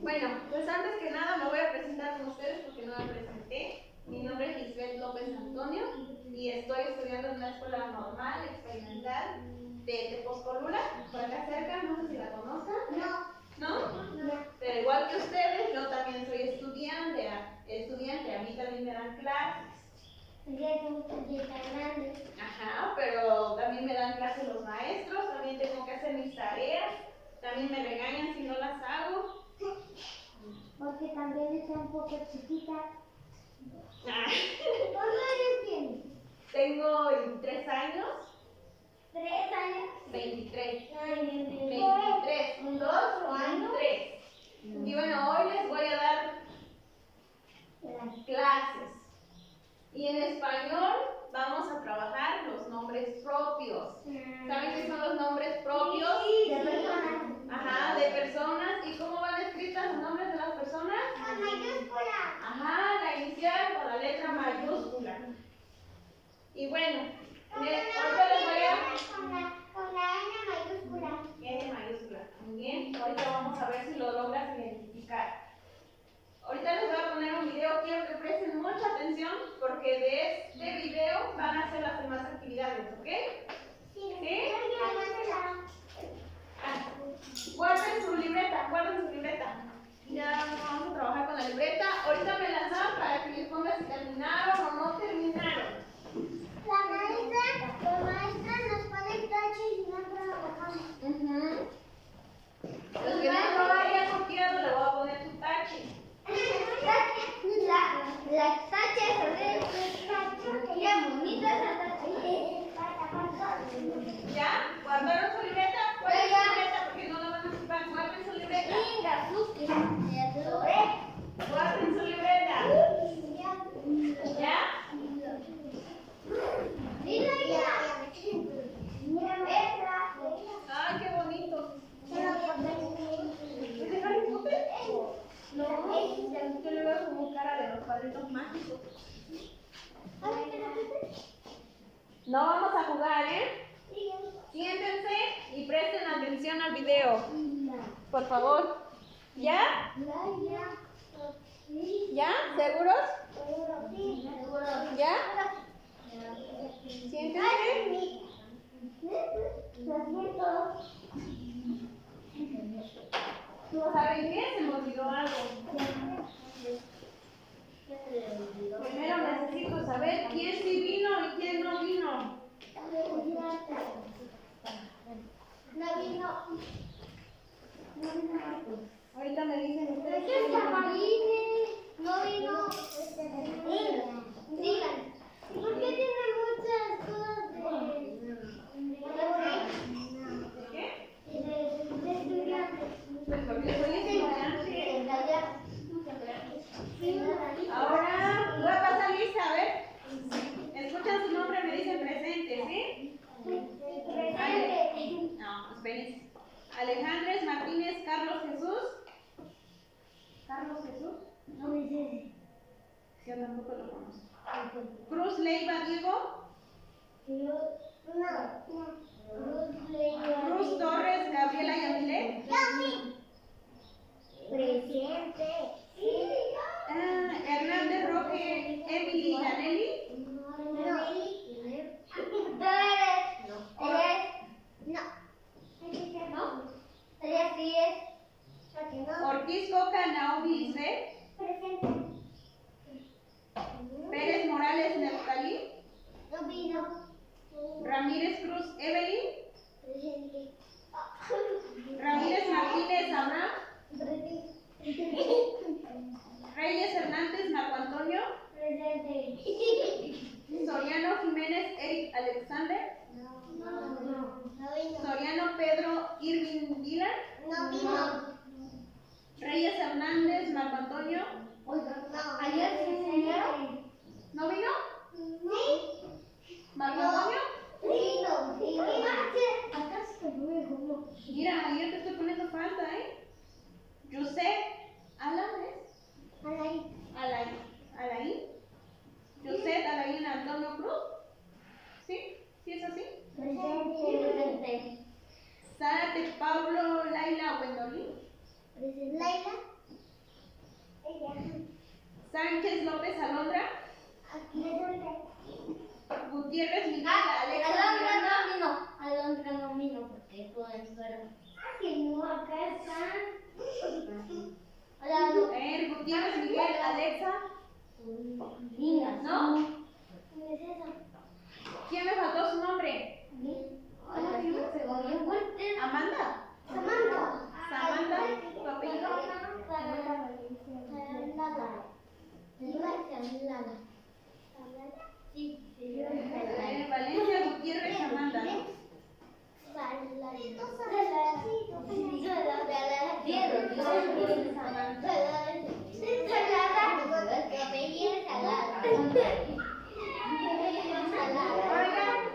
Bueno, pues antes que nada me voy a presentar con ustedes porque no me presenté. Mi nombre es Lisbeth López Antonio y estoy estudiando en una escuela normal, experimental de Tepozcolula, por acá cerca, no sé si la conozcan. No. ¿No? Pero igual que ustedes, yo también soy estudiante, estudiante, a mí también me dan clases. Ajá, pero también me dan clases los maestros, también tengo que hacer mis tareas, también me regañan si no las hago. Porque también está un poco chiquita. Ah, ¿Cuántos años tienes? Tengo 23 años, ¿Tres años? 23. Ay, 23, un 2, un 3. Y bueno, hoy les voy a dar clases. Y en español vamos a trabajar los nombres propios. ¿Saben qué son los nombres propios? De personas. Ajá, de personas. ¿Y cómo van escritas los nombres de las personas? Con mayúscula. Ajá, la inicial con la letra mayúscula. Y bueno, ahorita les voy a... Con la, con la N mayúscula. N mayúscula. Muy bien. Ahorita vamos a ver si lo logras identificar. Ahorita les voy a poner un video. Quiero que presten mucha atención porque de este video van a hacer las demás actividades, ¿ok? Sí. ¿Sí? Ah, guarden su libreta, guarden su libreta. Ya vamos a trabajar con la libreta. Ahorita me la dan para que les ponga si terminaron o no terminaron. La maestra, la maestra nos pone tache y no trabajamos. Ujú. Los que no lo hayan copiado le voy a poner tu tache. Es. ¿Ya? ¿Guardaron su libreta? Guarden su libreta porque su libreta. Ay, qué bonito. ¿Es No, yo le veo como cara de los padrinos mágicos. No vamos a jugar, ¿eh? Siéntense y presten atención al video, por favor. ¿Ya? ¿Ya? ¿Seguros? ¿Ya? Siéntense. ¿Saben qué? Se me olvidó algo. Primero necesito saber quién sí vino y quién no vino. No vino. Ahorita me dicen ustedes. Es que Samarine no vino. Digan, ¿por qué tiene muchas cosas de, ¿Qué? de, de, de estudiantes? Pues porque soy estudiante. Sí. Ahora voy a pasar lista, a ver. Escuchan su nombre, me dicen presente, ¿sí? Presente. No, espérense. Alejandres Martínez Carlos Jesús. ¿Carlos Jesús? No me sé. Yo tampoco lo conozco. Cruz Leiva Diego. Cruz Torres Gabriela Yamile. Presente. Ah, Hernández Roque Emily Danelli. Ortiz Coca Naomi Lisbeth. Pérez Morales Neftalí. Ramírez Cruz Evelyn. Ramírez Martínez Abraham. Reyes Hernández Marco Antonio. Soriano Jiménez Eric Alexander. Soriano Pedro Irving Dylan. Reyes Hernández Marco Antonio. Ayer se enseñaron. ¿No vino? Marco Antonio. Acá se me dejó. Mira, ayer te estoy poniendo falta, ¿eh? José Alames. Alain. Alain. Alain. José Alain Antonio Cruz. Presente. Zárate, Pablo, Laila, Wendolín. Presente. Laila. Ella. Sánchez López Alondra. Presente. Gutiérrez Miguel, ah, Alexa. Alondra no vino. Alondra no vino porque pudo enfermo. Ah, que no, acá están. Hola. Eh, Gutiérrez Miguel, Alexa. Linda. ¿No? ¿Quién me faltó su nombre? Amanda. Samantha. Samantha, tu apellido. Valencia Gutiérrez Amanda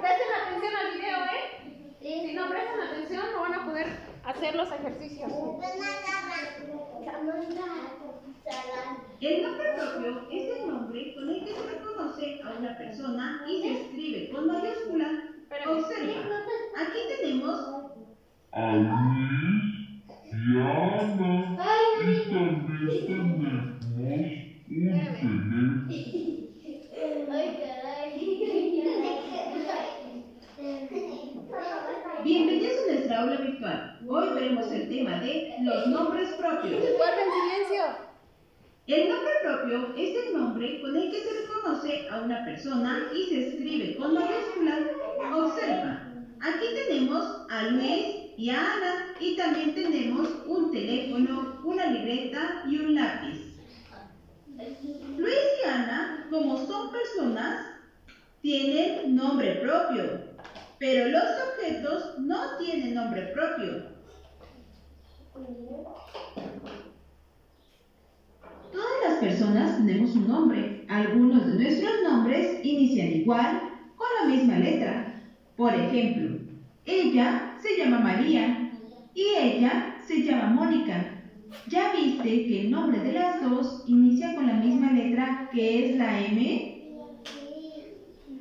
presten atención al video, ¿eh? Si no prestan atención, no van a poder hacer los ejercicios. El nombre propio es el nombre con el que se reconoce a una persona y se escribe con mayúscula. Observa, aquí tenemos a Luis y a Ana. Y también tenemos un teléfono. Bienvenidos a nuestra aula virtual. Hoy veremos el tema de los nombres propios. Guarden silencio. El nombre propio es el nombre con el que se reconoce a una persona y se escribe con mayúsculas. Observa, aquí tenemos a Luis y a Ana y también tenemos un teléfono, una libreta y un lápiz. Luis y Ana, como son personas, tienen nombre propio, pero los objetos no tienen nombre propio. Todas las personas tenemos un nombre. Algunos de nuestros nombres inician igual, con la misma letra. Por ejemplo, ella se llama María y ella se llama Mónica. ¿Ya viste que el nombre de las dos inicia con la misma letra que es la M?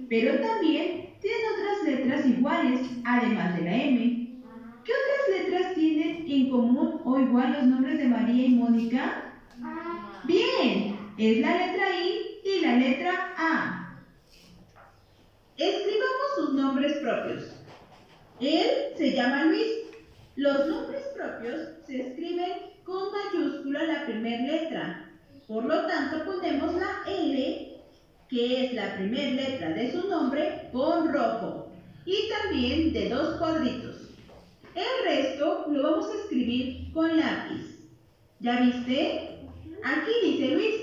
Pero también tienen otras letras iguales, además de la M. ¿Qué otras en común o igual los nombres de María y Mónica? Bien, es la letra I y la letra A. Escribamos sus nombres propios. Él se llama Luis. Los nombres propios se escriben con mayúscula la primera letra. Por lo tanto, ponemos la L, que es la primera letra de su nombre, con rojo. Y también de dos cuadritos. El resto lo vamos a escribir con lápiz. ¿Ya viste? Aquí dice Luis.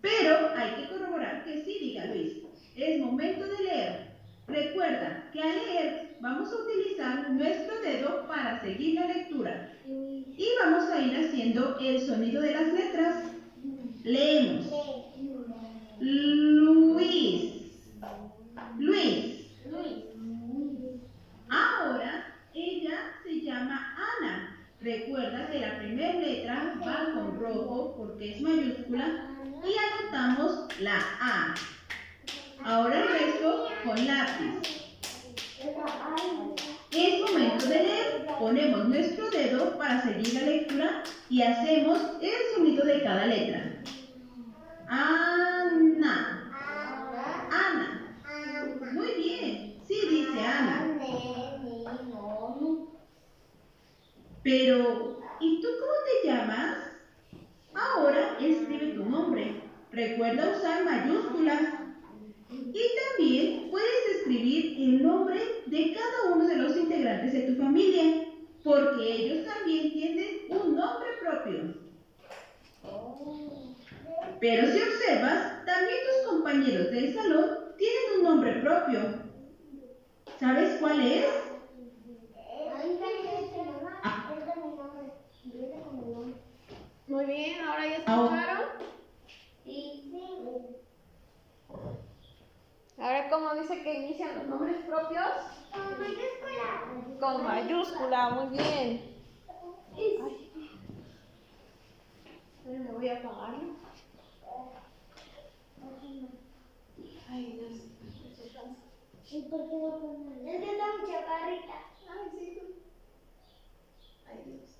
Pero hay que corroborar que sí diga Luis. Es momento de leer. Recuerda que al leer vamos a utilizar nuestro dedo para seguir la lectura. Y vamos a ir haciendo el sonido de las letras. Leemos. Luis. Luis. Ahora ella se llama Ana. Recuerda que la primera letra va con rojo porque es mayúscula y anotamos la A. Ahora el resto con lápiz. Es momento de leer. Ponemos nuestro dedo para seguir la lectura y hacemos el sonido de cada letra. Ana. Ana. Muy bien. Sí, dice Ana. Pero, ¿y tú cómo te llamas? Ahora escribe tu nombre. Recuerda usar mayúsculas. Y también puedes escribir el nombre de cada uno de los integrantes de tu familia, porque ellos también tienen un nombre propio. Pero si observas, también tus compañeros del salón tienen un nombre propio. ¿Sabes cuál es? Muy bien, ahora ya Ahora. escucharon. A ver cómo dice que inician los nombres propios. Con mayúscula, muy bien. Ay. Ahora me voy a apagarlo. Ay, Dios. ¿Y por qué no? Es que está muy chaparrita. Ay, sí. Ay, Dios.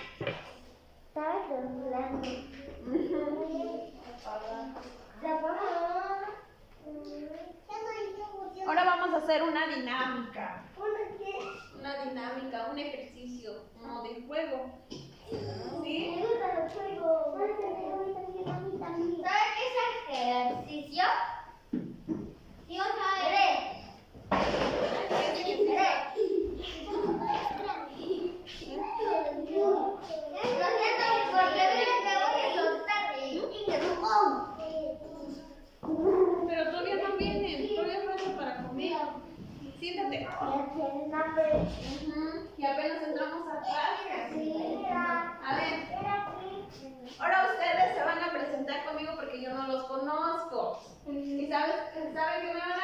Ahora vamos a hacer una dinámica. ¿Una qué? Una dinámica, un ejercicio, como de juego. ¿Sí? ¿Sabes qué es ejercicio? Yo sabré. ¿Qué es ejercicio? Pero todavía no vienen, todavía falta para comer. Siéntate. Y apenas entramos a. A ver. Ahora ustedes se van a presentar conmigo porque yo no los conozco. ¿Y sabes, saben que me van a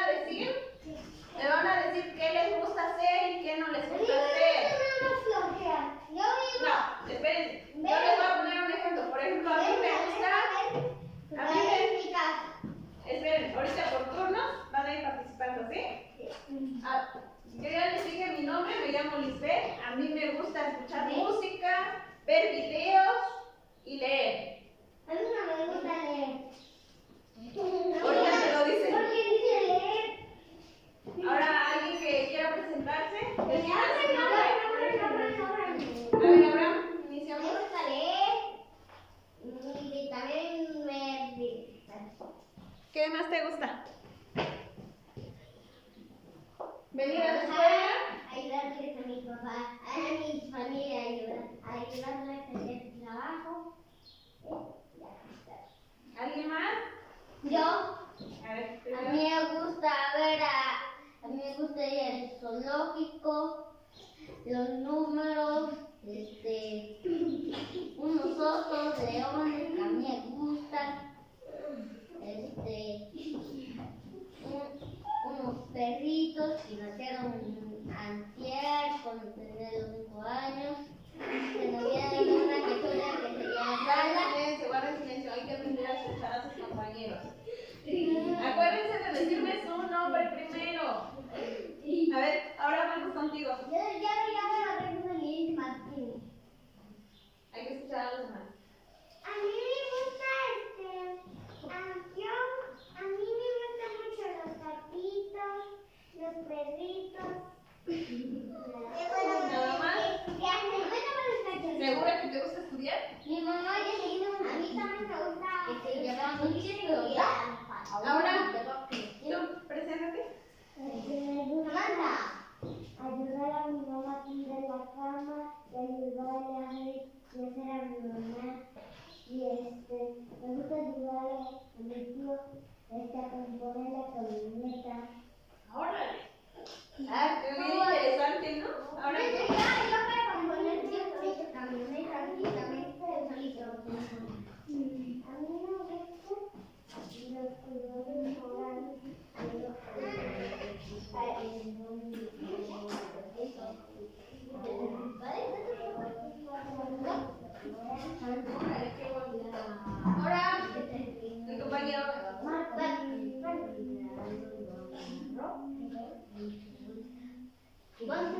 los.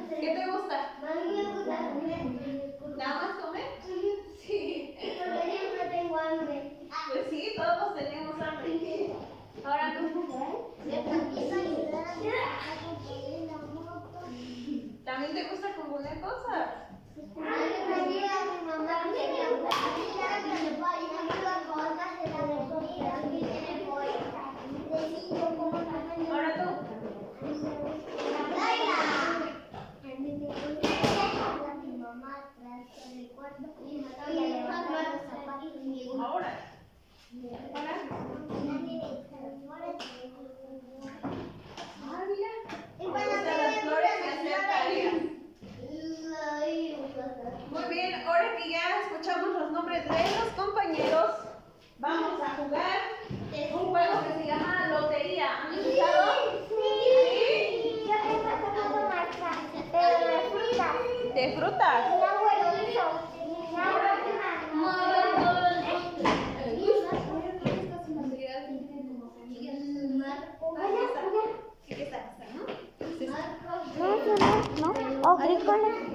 ¿Qué te gusta? ¿Nada más comer? Sí. Porque siempre tengo hambre. Pues sí, todos tenemos hambre. Ahora tú. ¿También te gusta componer cosas? recuerdo. Y Ahora. Muy bien, ahora que ya escuchamos los nombres de los compañeros, vamos a jugar un juego que se llama Lotería. Sí. sí. De frutas. ¿De frutas? Ir al baño?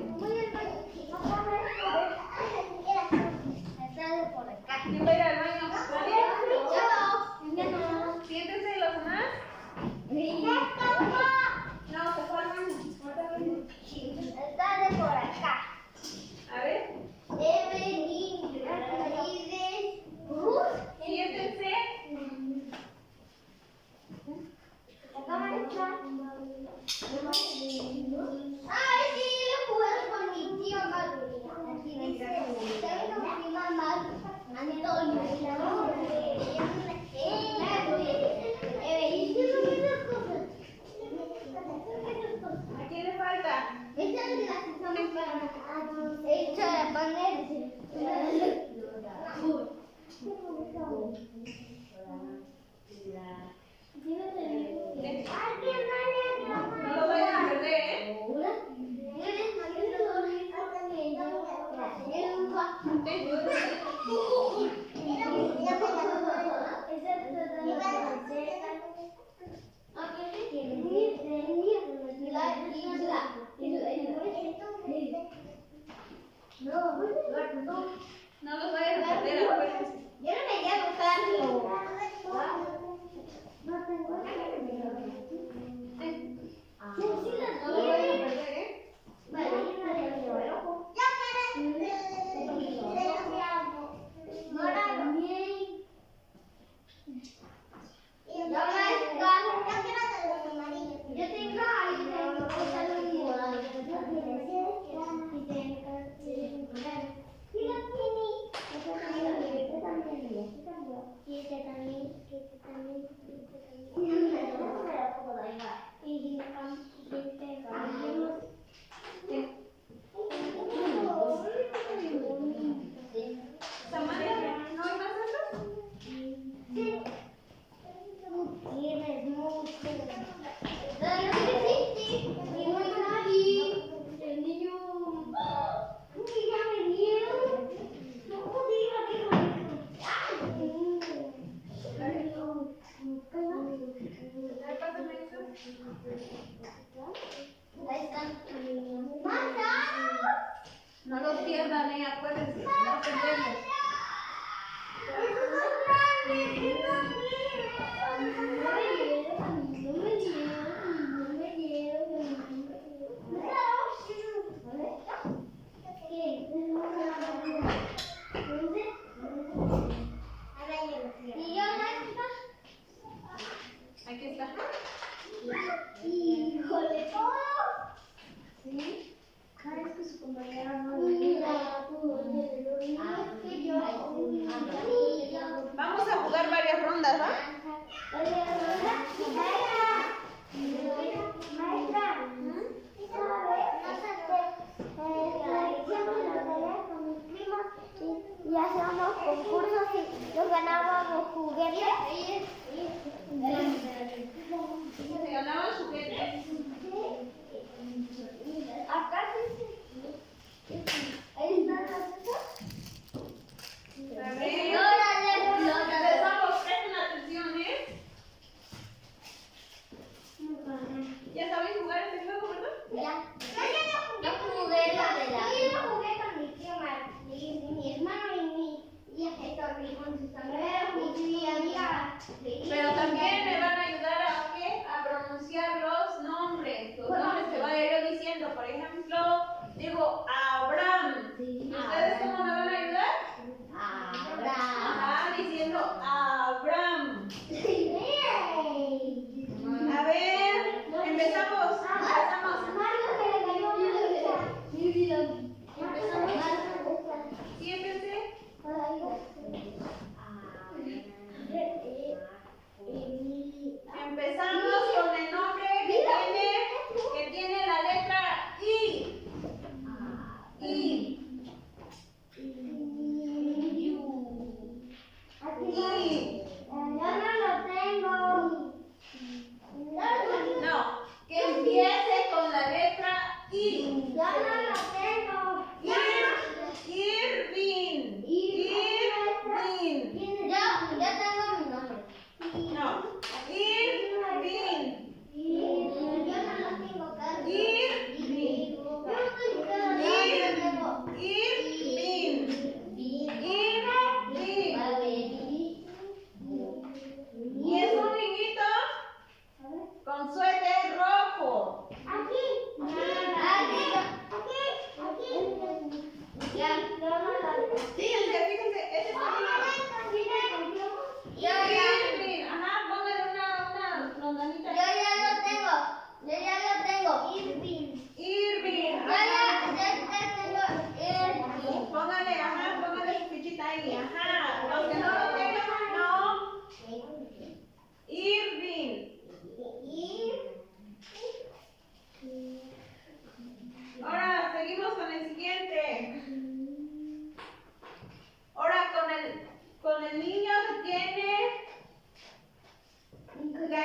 Acá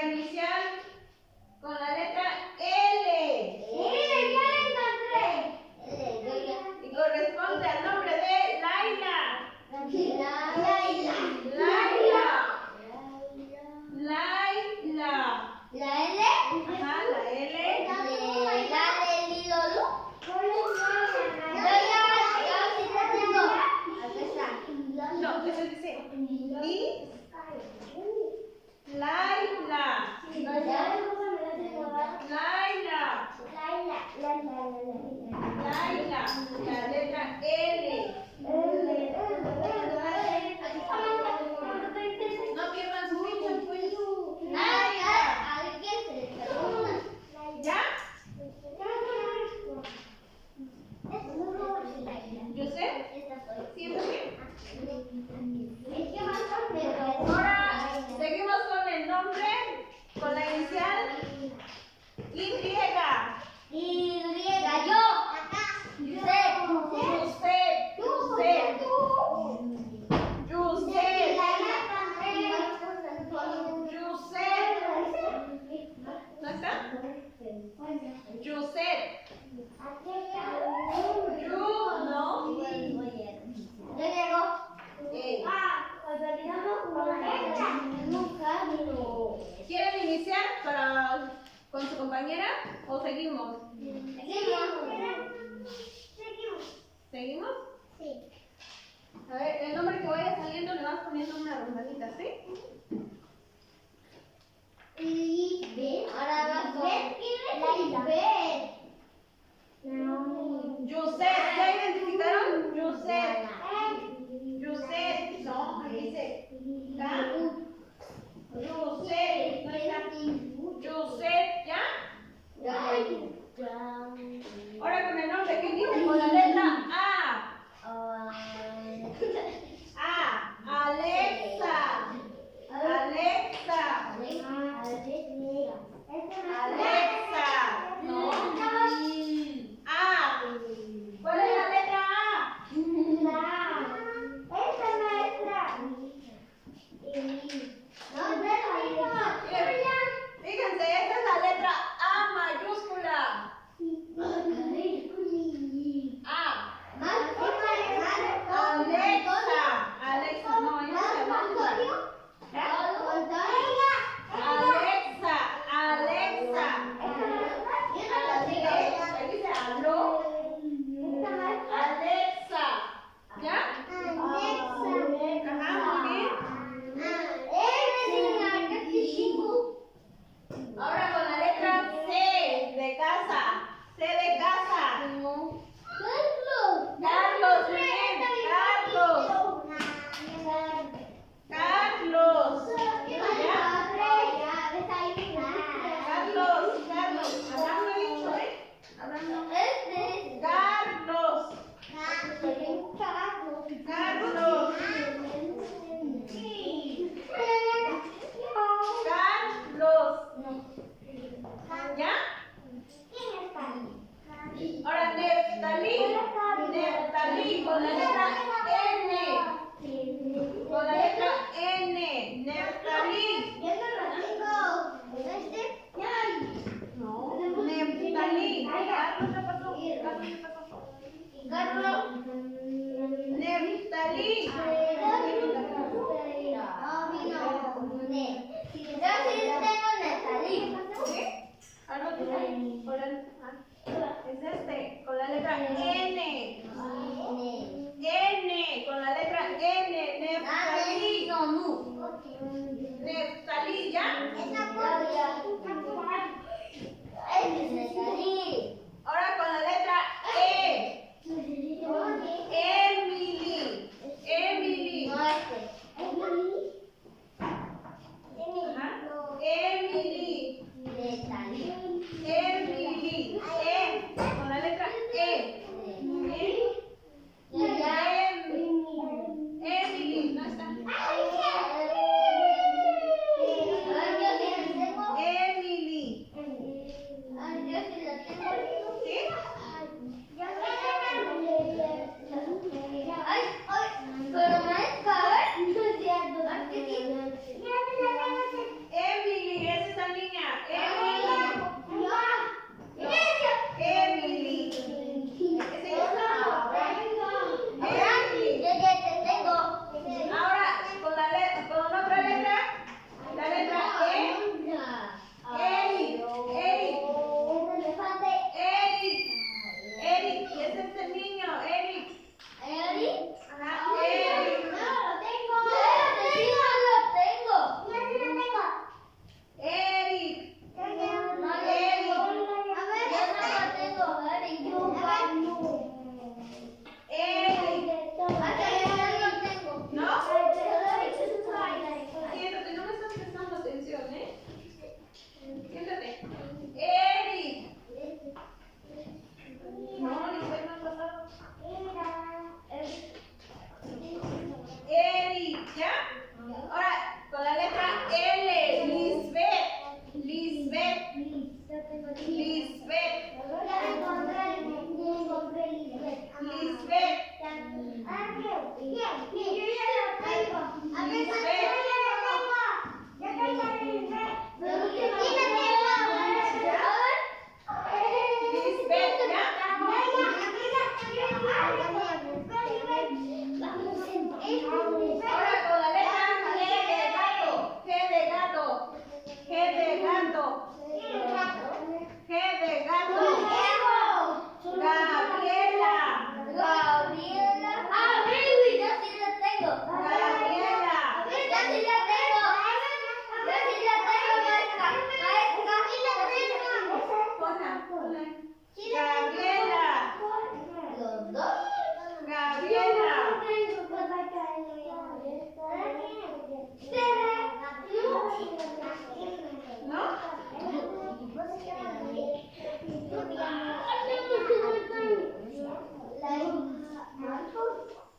bendición. compañera? ¿O seguimos? Seguimos. Seguimos. ¿Seguimos? Sí. A ver, el nombre que vaya saliendo le vas poniendo una rumbadita, ¿sí?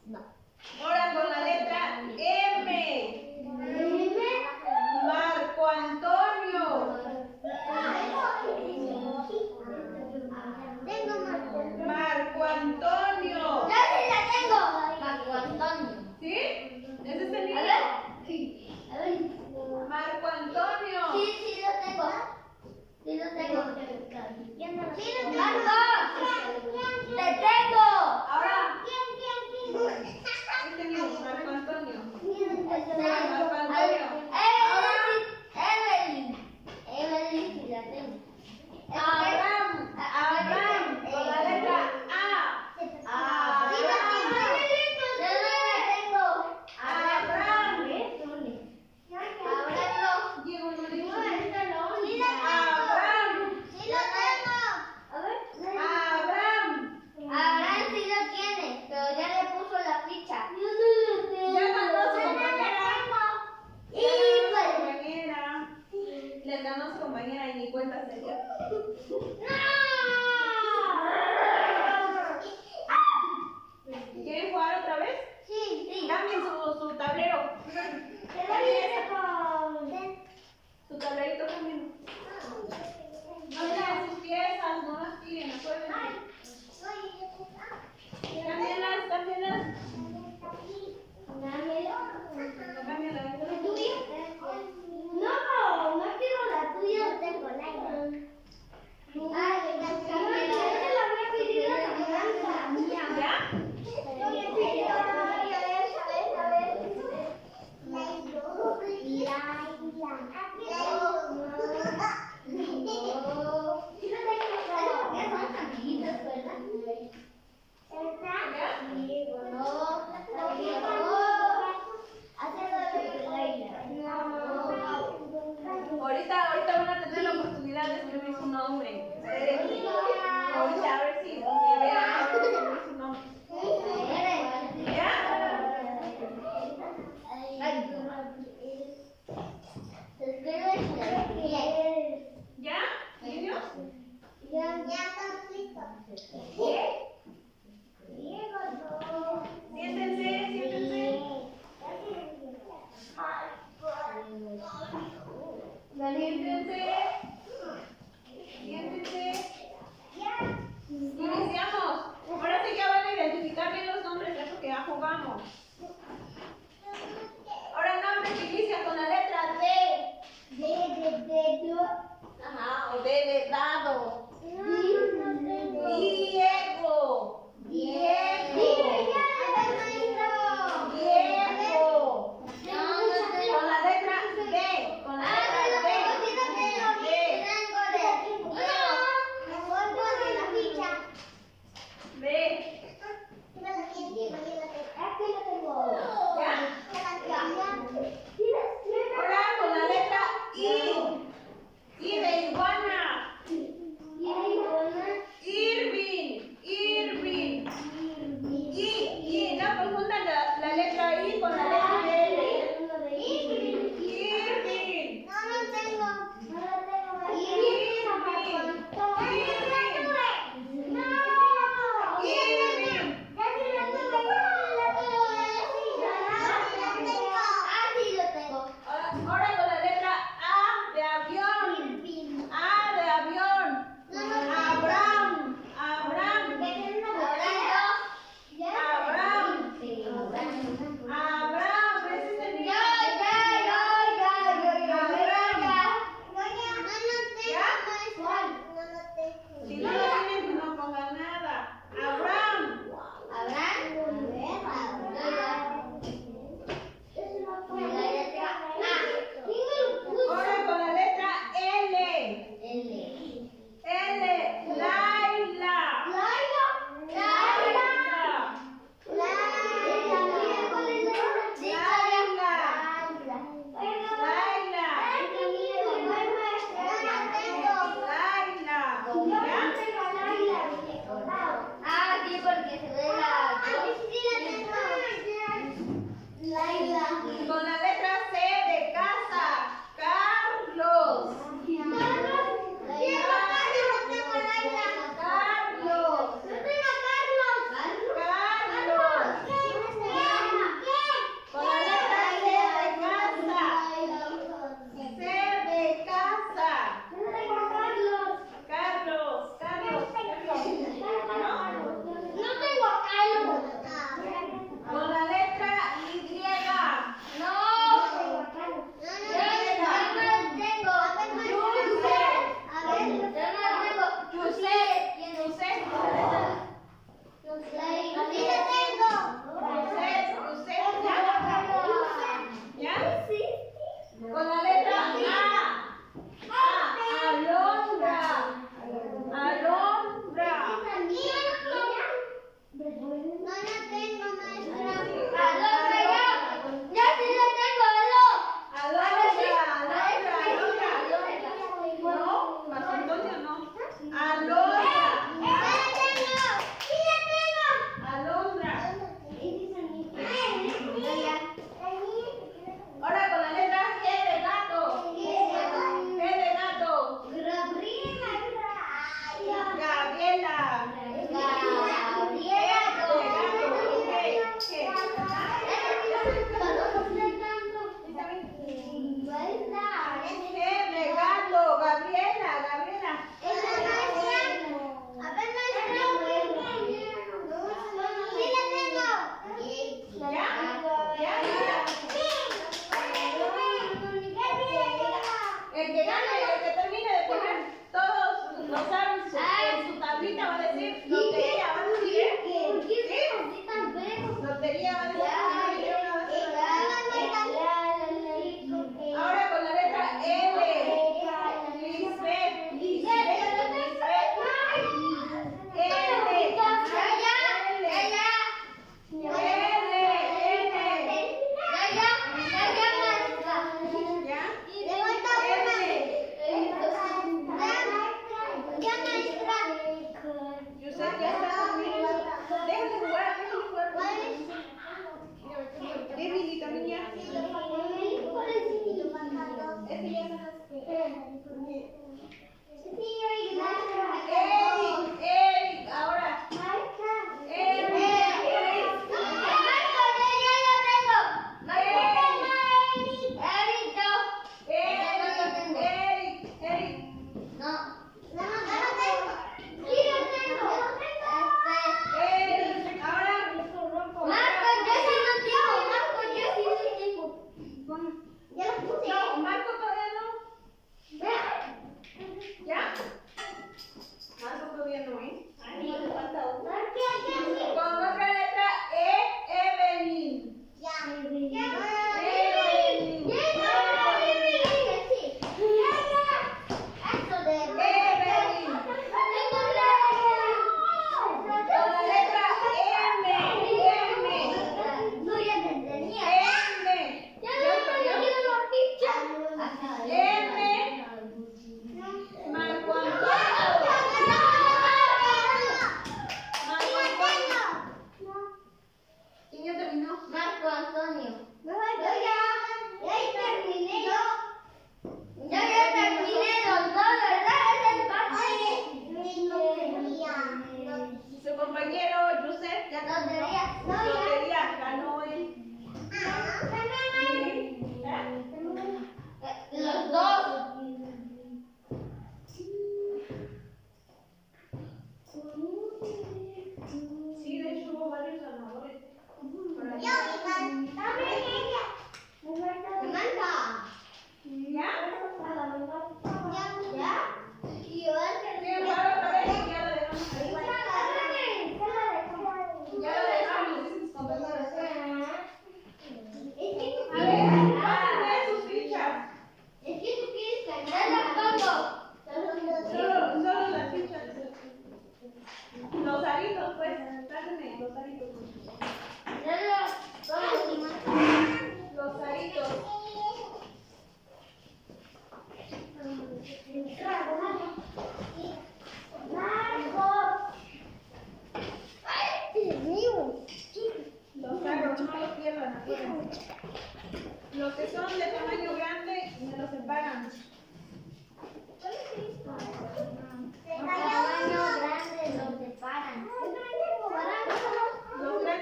No.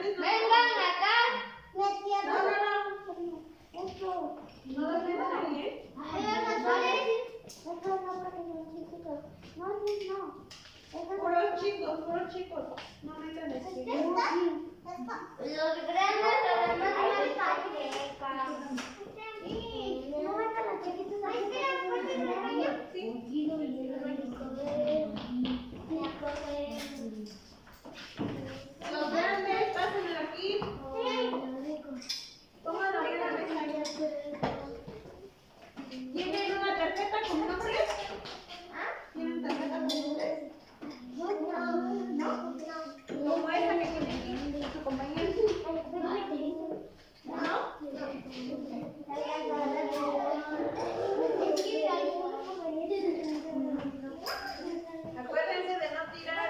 vengan acá. No, no, no. No, no, no. chicos, chicos. No. Los grandes, los no No los chiquitos. ¿por los grandes, pásenlo aquí. Pónganlo la ¿Tienen una tarjeta con nombres? ¿Tienen tarjeta con nombres? No. ¿No? Compañero. ¿No? Acuérdense de no tirar.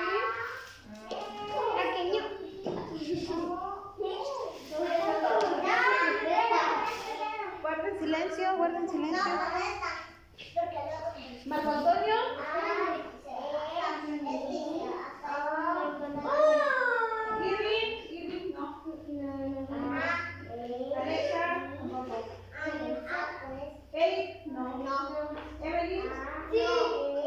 guarden silencio. Marco Antonio. Félix, no. no. Ah, sí.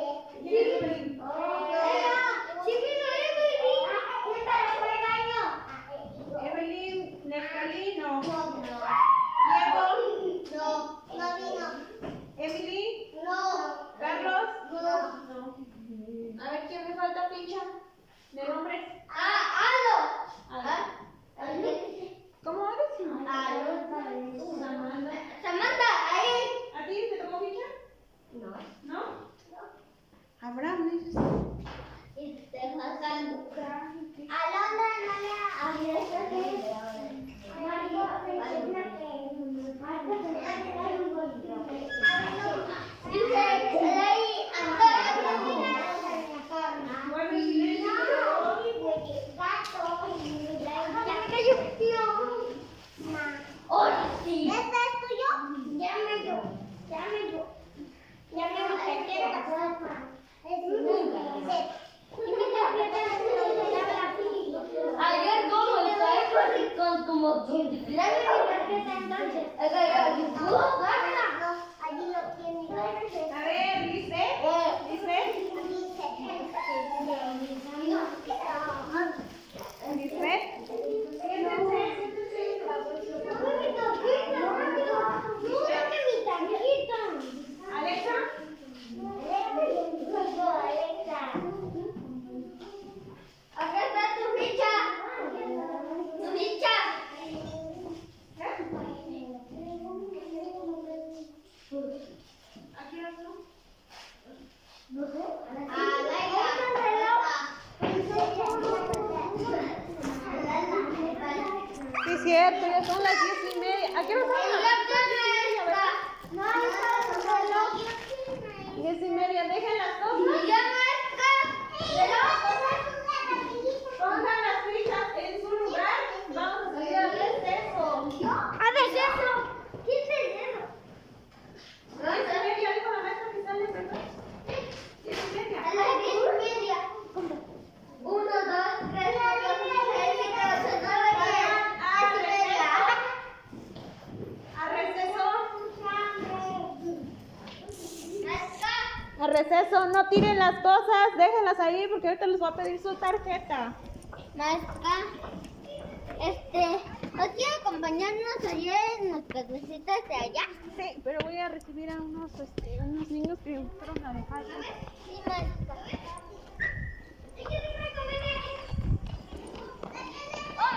tiren las cosas, déjenlas ahí porque ahorita les voy a pedir su tarjeta.